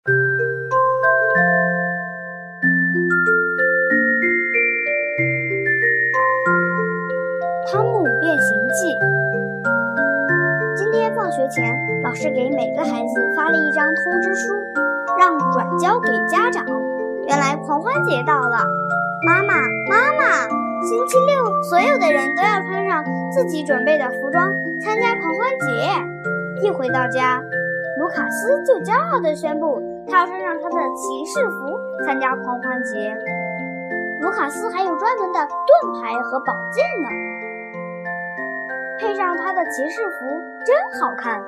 《汤姆变形记》。今天放学前，老师给每个孩子发了一张通知书，让转交给家长。原来狂欢节到了，妈妈，妈妈，星期六所有的人都要穿上自己准备的服装参加狂欢节。一回到家，卢卡斯就骄傲地宣布，他要穿上他的骑士服参加狂欢节。卢卡斯还有专门的盾牌和宝剑呢，配上他的骑士服真好看。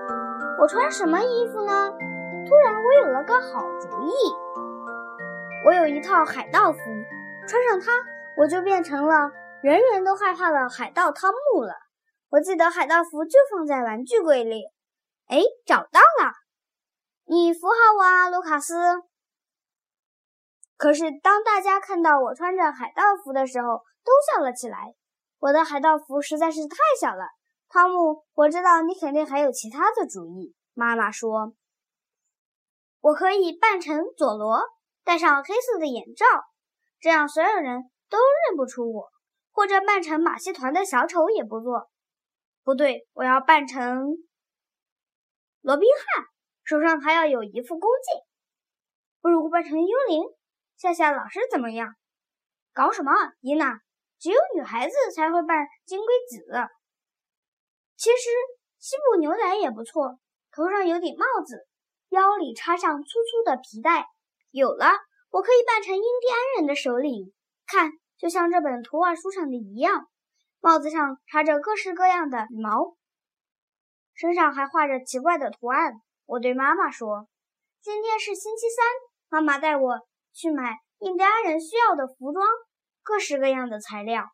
我穿什么衣服呢？突然，我有了个好主意。我有一套海盗服，穿上它，我就变成了人人都害怕的海盗汤姆了。我记得海盗服就放在玩具柜里。哎，找到了！你扶好我啊，卢卡斯。可是当大家看到我穿着海盗服的时候，都笑了起来。我的海盗服实在是太小了。汤姆，我知道你肯定还有其他的主意。妈妈说，我可以扮成佐罗。戴上黑色的眼罩，这样所有人都认不出我。或者扮成马戏团的小丑也不错。不对，我要扮成罗宾汉，手上还要有一副弓箭。不如扮成幽灵，吓吓老师怎么样？搞什么，伊娜？只有女孩子才会扮金龟子。其实西部牛仔也不错，头上有顶帽子，腰里插上粗粗的皮带。有了，我可以扮成印第安人的首领，看，就像这本图画书上的一样。帽子上插着各式各样的羽毛，身上还画着奇怪的图案。我对妈妈说：“今天是星期三，妈妈带我去买印第安人需要的服装，各式各样的材料。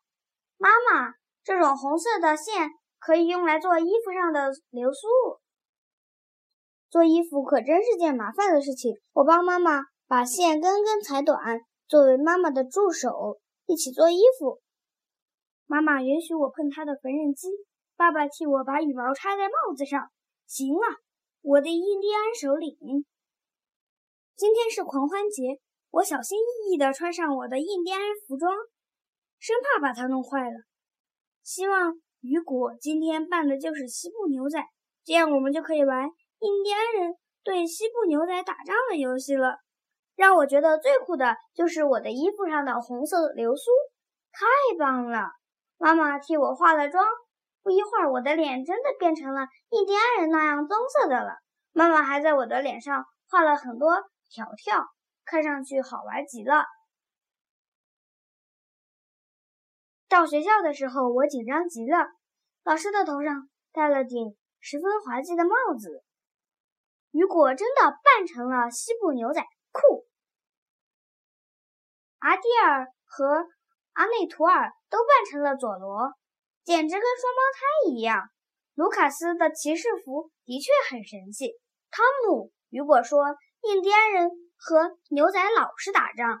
妈妈，这种红色的线可以用来做衣服上的流苏。做衣服可真是件麻烦的事情。我帮妈妈。”把线根根裁短，作为妈妈的助手，一起做衣服。妈妈允许我碰她的缝纫机，爸爸替我把羽毛插在帽子上。行了，我的印第安首领。今天是狂欢节，我小心翼翼地穿上我的印第安服装，生怕把它弄坏了。希望雨果今天扮的就是西部牛仔，这样我们就可以玩印第安人对西部牛仔打仗的游戏了。让我觉得最酷的就是我的衣服上的红色流苏，太棒了！妈妈替我化了妆，不一会儿，我的脸真的变成了印第安人那样棕色的了。妈妈还在我的脸上画了很多条条，看上去好玩极了。到学校的时候，我紧张极了。老师的头上戴了顶十分滑稽的帽子，雨果真的扮成了西部牛仔，裤！阿蒂尔和阿内图尔都扮成了佐罗，简直跟双胞胎一样。卢卡斯的骑士服的确很神气。汤姆，雨果说，印第安人和牛仔老是打仗，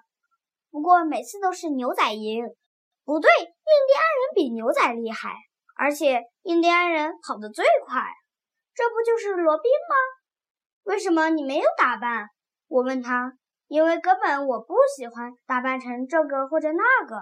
不过每次都是牛仔赢。不对，印第安人比牛仔厉害，而且印第安人跑得最快。这不就是罗宾吗？为什么你没有打扮？我问他。因为根本我不喜欢打扮成这个或者那个。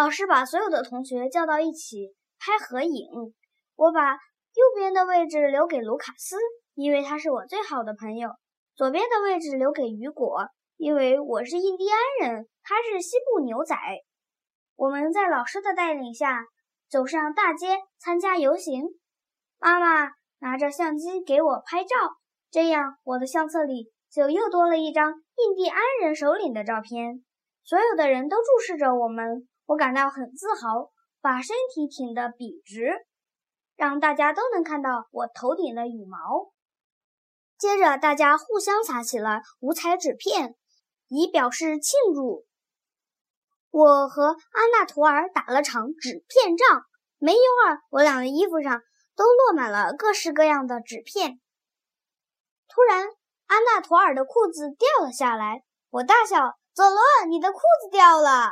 老师把所有的同学叫到一起拍合影，我把右边的位置留给卢卡斯，因为他是我最好的朋友；左边的位置留给雨果，因为我是印第安人，他是西部牛仔。我们在老师的带领下走上大街参加游行，妈妈拿着相机给我拍照，这样我的相册里。就又多了一张印第安人首领的照片，所有的人都注视着我们，我感到很自豪，把身体挺得笔直，让大家都能看到我头顶的羽毛。接着，大家互相撒起了五彩纸片，以表示庆祝。我和安娜图尔打了场纸片仗，没一会儿，我俩的衣服上都落满了各式各样的纸片。突然，安娜图尔的裤子掉了下来，我大笑：“佐罗，你的裤子掉了！”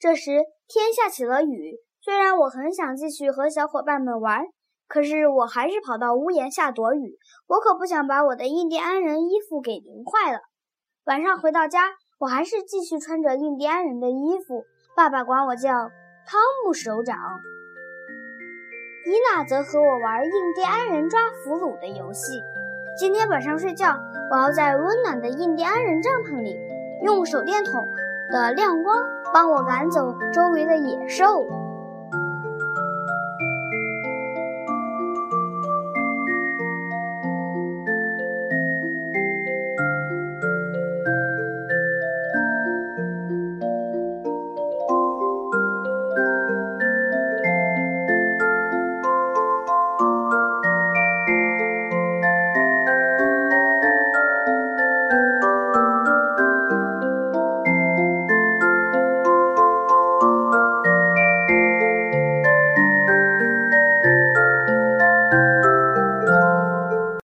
这时天下起了雨。虽然我很想继续和小伙伴们玩，可是我还是跑到屋檐下躲雨。我可不想把我的印第安人衣服给淋坏了。晚上回到家，我还是继续穿着印第安人的衣服。爸爸管我叫汤姆首长。伊娜则和我玩印第安人抓俘虏的游戏。今天晚上睡觉，我要在温暖的印第安人帐篷里，用手电筒的亮光帮我赶走周围的野兽。